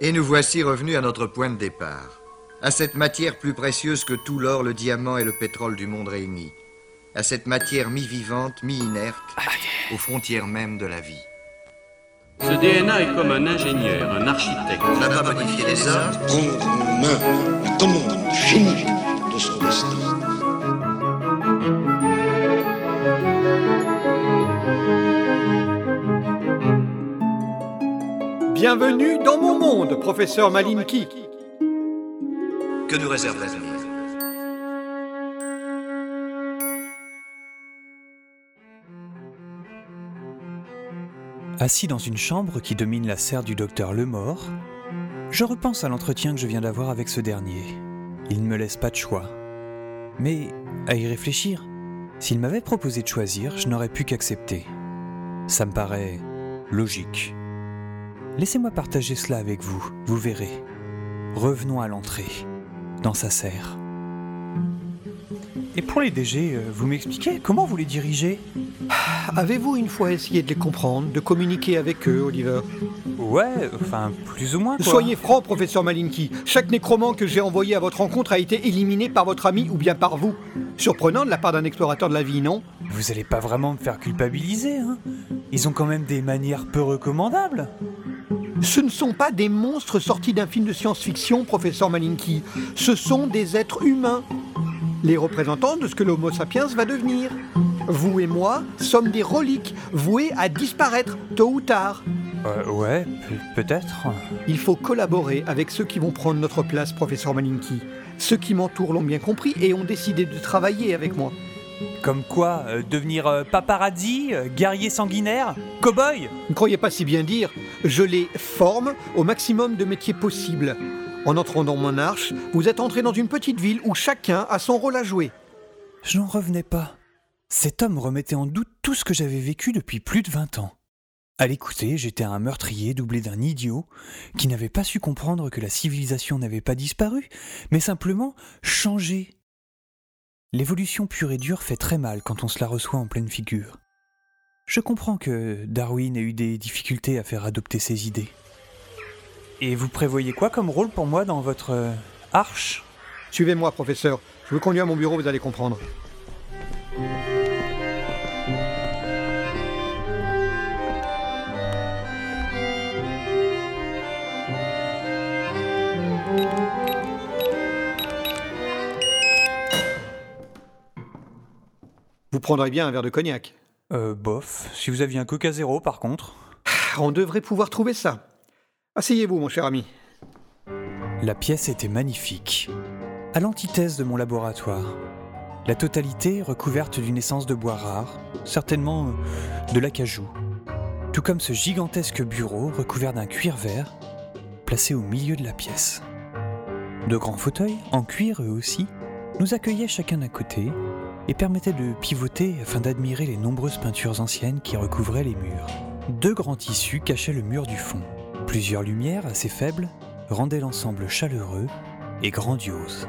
Et nous voici revenus à notre point de départ. À cette matière plus précieuse que tout l'or, le diamant et le pétrole du monde réunis. À cette matière mi-vivante, mi-inerte, aux frontières même de la vie. Ce DNA est comme un ingénieur, un architecte. On n'a pas modifié les commande du génie de son destin. Bienvenue dans mon monde, professeur Malinki. que nous réserve l'avenir Assis dans une chambre qui domine la serre du docteur Lemort, je repense à l'entretien que je viens d'avoir avec ce dernier. Il ne me laisse pas de choix. Mais, à y réfléchir, s'il m'avait proposé de choisir, je n'aurais pu qu'accepter. Ça me paraît logique. Laissez-moi partager cela avec vous, vous verrez. Revenons à l'entrée, dans sa serre. Et pour les DG, euh, vous m'expliquez comment vous les dirigez? Avez-vous une fois essayé de les comprendre, de communiquer avec eux, Oliver? Ouais, enfin, plus ou moins quoi. Soyez franc, professeur Malinki. Chaque nécromant que j'ai envoyé à votre rencontre a été éliminé par votre ami ou bien par vous. Surprenant de la part d'un explorateur de la vie, non? Vous allez pas vraiment me faire culpabiliser, hein Ils ont quand même des manières peu recommandables. Ce ne sont pas des monstres sortis d'un film de science-fiction, professeur Malinki. Ce sont des êtres humains. Les représentants de ce que l'Homo sapiens va devenir. Vous et moi sommes des reliques vouées à disparaître tôt ou tard. Euh, ouais, pe- peut-être. Il faut collaborer avec ceux qui vont prendre notre place, professeur Malinki. Ceux qui m'entourent l'ont bien compris et ont décidé de travailler avec moi. Comme quoi, euh, devenir euh, paparazzi, euh, guerrier sanguinaire, cow-boy? Ne croyez pas si bien dire, je les forme au maximum de métiers possibles. En entrant dans mon arche, vous êtes entré dans une petite ville où chacun a son rôle à jouer. Je n'en revenais pas. Cet homme remettait en doute tout ce que j'avais vécu depuis plus de 20 ans. À l'écouter, j'étais un meurtrier doublé d'un idiot qui n'avait pas su comprendre que la civilisation n'avait pas disparu, mais simplement changé. L'évolution pure et dure fait très mal quand on se la reçoit en pleine figure. Je comprends que Darwin ait eu des difficultés à faire adopter ses idées. Et vous prévoyez quoi comme rôle pour moi dans votre euh, arche? Suivez-moi, professeur. Je vous conduis à mon bureau, vous allez comprendre. Vous prendrez bien un verre de cognac. Euh, bof. Si vous aviez un coca zéro, par contre. On devrait pouvoir trouver ça. Asseyez-vous, mon cher ami. La pièce était magnifique, à l'antithèse de mon laboratoire. La totalité recouverte d'une essence de bois rare, certainement euh, de l'acajou. Tout comme ce gigantesque bureau recouvert d'un cuir vert, placé au milieu de la pièce. De grands fauteuils, en cuir eux aussi, nous accueillaient chacun d'un côté et permettaient de pivoter afin d'admirer les nombreuses peintures anciennes qui recouvraient les murs. Deux grands tissus cachaient le mur du fond. Plusieurs lumières assez faibles rendaient l'ensemble chaleureux et grandiose.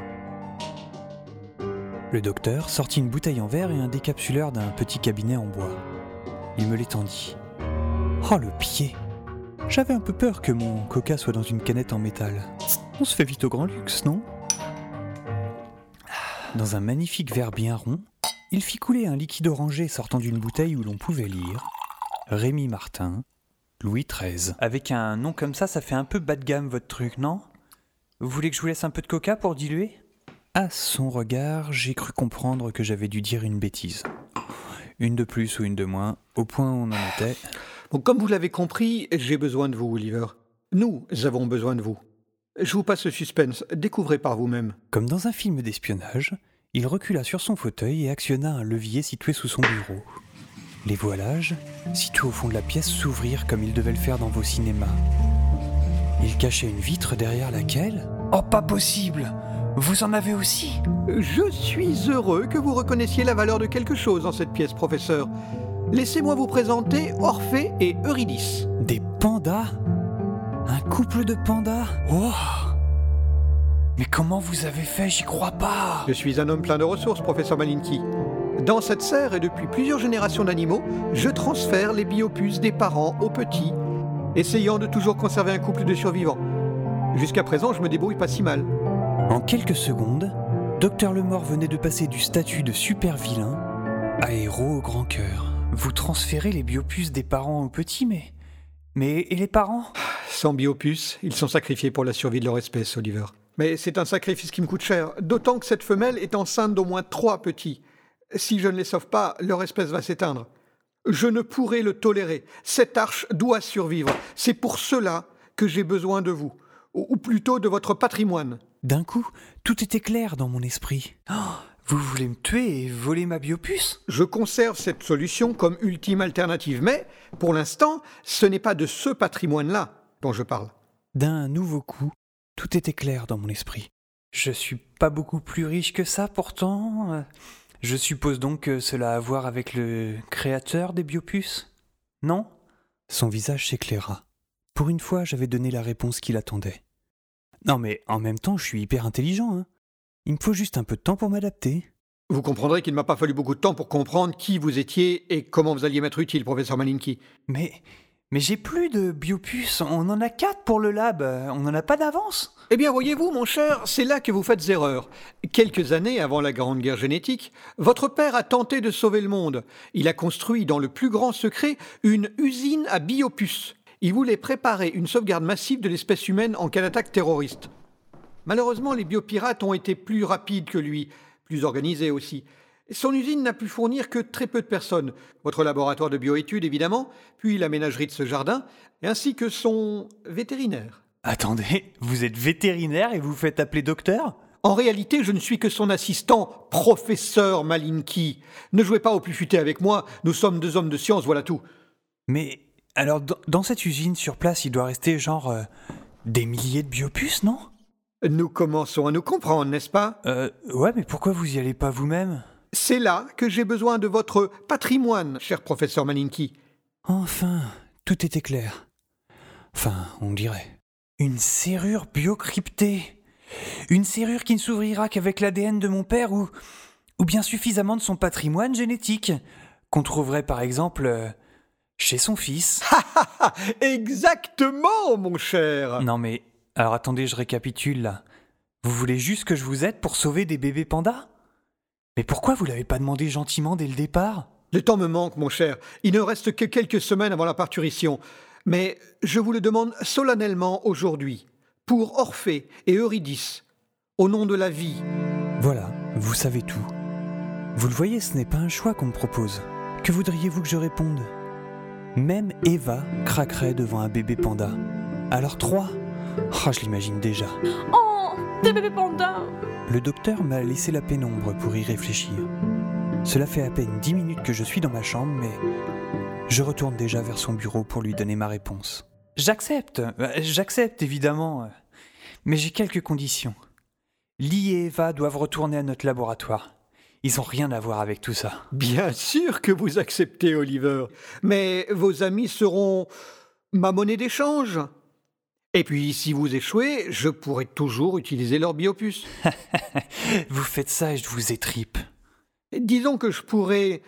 Le docteur sortit une bouteille en verre et un décapsuleur d'un petit cabinet en bois. Il me l'étendit. Oh le pied J'avais un peu peur que mon coca soit dans une canette en métal. On se fait vite au grand luxe, non? Dans un magnifique verre bien rond, il fit couler un liquide orangé sortant d'une bouteille où l'on pouvait lire Rémi Martin, Louis XIII. Avec un nom comme ça, ça fait un peu bas de gamme votre truc, non? Vous voulez que je vous laisse un peu de coca pour diluer? À son regard, j'ai cru comprendre que j'avais dû dire une bêtise. Une de plus ou une de moins, au point où on en était. Bon, comme vous l'avez compris, j'ai besoin de vous, Oliver. Nous avons besoin de vous. Je vous passe le suspense, découvrez par vous-même. Comme dans un film d'espionnage, il recula sur son fauteuil et actionna un levier situé sous son bureau. Les voilages, situés au fond de la pièce, s'ouvrirent comme ils devaient le faire dans vos cinémas. Il cachait une vitre derrière laquelle Oh, pas possible Vous en avez aussi Je suis heureux que vous reconnaissiez la valeur de quelque chose dans cette pièce, professeur. Laissez-moi vous présenter Orphée et Eurydice. Des pandas? Un couple de pandas? Oh Mais comment vous avez fait? J'y crois pas Je suis un homme plein de ressources, professeur Malinki. Dans cette serre et depuis plusieurs générations d'animaux, je transfère les biopuces des parents aux petits, essayant de toujours conserver un couple de survivants. Jusqu'à présent, je me débrouille pas si mal. En quelques secondes, Docteur Lemort venait de passer du statut de super vilain à héros au grand cœur. Vous transférez les biopuces des parents aux petits, mais. Mais et les parents? Sans biopuce, ils sont sacrifiés pour la survie de leur espèce, Oliver. Mais c'est un sacrifice qui me coûte cher, d'autant que cette femelle est enceinte d'au moins trois petits. Si je ne les sauve pas, leur espèce va s'éteindre. Je ne pourrai le tolérer. Cette arche doit survivre. C'est pour cela que j'ai besoin de vous, ou plutôt de votre patrimoine. D'un coup, tout était clair dans mon esprit. Oh, vous voulez me tuer et voler ma biopuce Je conserve cette solution comme ultime alternative, mais pour l'instant, ce n'est pas de ce patrimoine-là dont je parle. D'un nouveau coup, tout était clair dans mon esprit. Je suis pas beaucoup plus riche que ça pourtant. Je suppose donc que cela a à voir avec le créateur des biopuces Non? Son visage s'éclaira. Pour une fois, j'avais donné la réponse qu'il attendait. Non mais en même temps, je suis hyper intelligent. Hein. Il me faut juste un peu de temps pour m'adapter. Vous comprendrez qu'il ne m'a pas fallu beaucoup de temps pour comprendre qui vous étiez et comment vous alliez m'être utile, professeur Malinky. Mais mais j'ai plus de biopuces. On en a quatre pour le lab. On n'en a pas d'avance. Eh bien, voyez-vous, mon cher, c'est là que vous faites erreur. Quelques années avant la Grande Guerre génétique, votre père a tenté de sauver le monde. Il a construit, dans le plus grand secret, une usine à biopuces. Il voulait préparer une sauvegarde massive de l'espèce humaine en cas d'attaque terroriste. Malheureusement, les biopirates ont été plus rapides que lui, plus organisés aussi. Son usine n'a pu fournir que très peu de personnes. Votre laboratoire de bioétudes, évidemment, puis la ménagerie de ce jardin, ainsi que son vétérinaire. Attendez, vous êtes vétérinaire et vous vous faites appeler docteur? En réalité, je ne suis que son assistant, professeur Malinky. Ne jouez pas au plus futé avec moi, nous sommes deux hommes de science, voilà tout. Mais alors dans, dans cette usine sur place, il doit rester genre euh, des milliers de biopuces, non? Nous commençons à nous comprendre, n'est-ce pas? Euh ouais, mais pourquoi vous y allez pas vous-même? C'est là que j'ai besoin de votre patrimoine, cher professeur Malinky. Enfin, tout était clair. Enfin, on dirait. Une serrure biocryptée. Une serrure qui ne s'ouvrira qu'avec l'ADN de mon père ou, ou bien suffisamment de son patrimoine génétique, qu'on trouverait par exemple euh, chez son fils. Exactement, mon cher non mais, alors attendez, je récapitule là. Vous voulez juste que je vous aide pour sauver des bébés pandas? Mais pourquoi vous l'avez pas demandé gentiment dès le départ? Le temps me manque, mon cher. Il ne reste que quelques semaines avant la parturition. Mais je vous le demande solennellement aujourd'hui, pour Orphée et Eurydice, au nom de la vie. Voilà, vous savez tout. Vous le voyez, ce n'est pas un choix qu'on me propose. Que voudriez-vous que je réponde? Même Eva craquerait devant un bébé panda. Alors trois Oh, je l'imagine déjà. Oh, des bébés pandas Le docteur m'a laissé la pénombre pour y réfléchir. Cela fait à peine dix minutes que je suis dans ma chambre, mais je retourne déjà vers son bureau pour lui donner ma réponse. J'accepte, euh, j'accepte évidemment, mais j'ai quelques conditions. Lee et Eva doivent retourner à notre laboratoire. Ils ont rien à voir avec tout ça. Bien sûr que vous acceptez, Oliver. Mais vos amis seront ma monnaie d'échange. Et puis, si vous échouez, je pourrai toujours utiliser leur biopuce. Vous faites ça et je vous étripe. Disons que je pourrais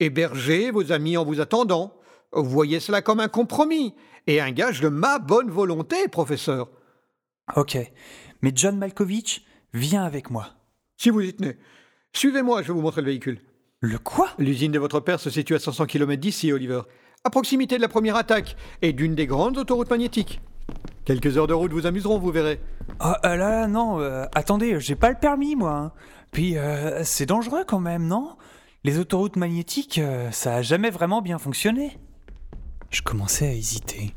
héberger vos amis en vous attendant. Vous voyez cela comme un compromis et un gage de ma bonne volonté, professeur. Ok, mais John Malkovich, viens avec moi. Si vous y tenez. Suivez-moi, je vais vous montrer le véhicule. Le quoi? L'usine de votre père se situe à 500 km d'ici, Oliver, à proximité de la première attaque et d'une des grandes autoroutes magnétiques. Quelques heures de route vous amuseront, vous verrez. Ah euh, là là, non, euh, attendez, j'ai pas le permis moi. hein. Puis euh, c'est dangereux quand même, non? Les autoroutes magnétiques, euh, ça a jamais vraiment bien fonctionné. Je commençais à hésiter.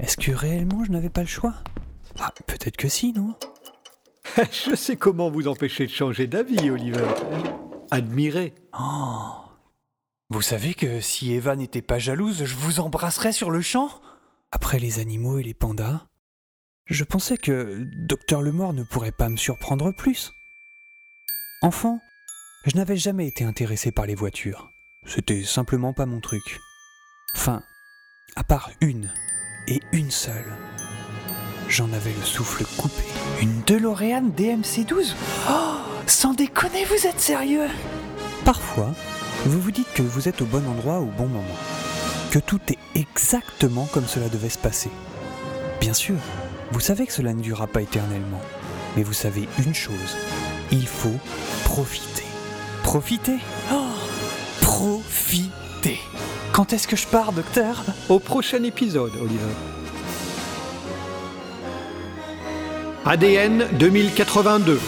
Est-ce que réellement je n'avais pas le choix? Ah, peut-être que si, non? Je sais comment vous empêcher de changer d'avis, Oliver. Admirez. Oh. Vous savez que si Eva n'était pas jalouse, je vous embrasserais sur le champ? Après les animaux et les pandas, je pensais que Docteur Lemort ne pourrait pas me surprendre plus. Enfant, je n'avais jamais été intéressé par les voitures. C'était simplement pas mon truc. Enfin, à part une, et une seule. J'en avais le souffle coupé. Une DeLorean DMC-12 Oh Sans déconner, vous êtes sérieux? Parfois, vous vous dites que vous êtes au bon endroit au bon moment. Tout est exactement comme cela devait se passer. Bien sûr, Vous savez que cela ne durera pas éternellement. Mais vous savez une chose, il faut profiter. Profiter? Oh Profiter Quand est-ce que je pars, docteur? Au prochain épisode, Oliver. ADN 2082.